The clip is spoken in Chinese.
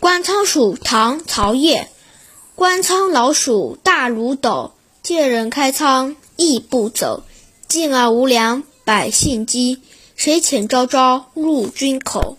观仓鼠，唐曹邺。观仓老鼠大如斗，见人开仓亦不走。进而无粮，百姓饥。谁遣朝朝入君口？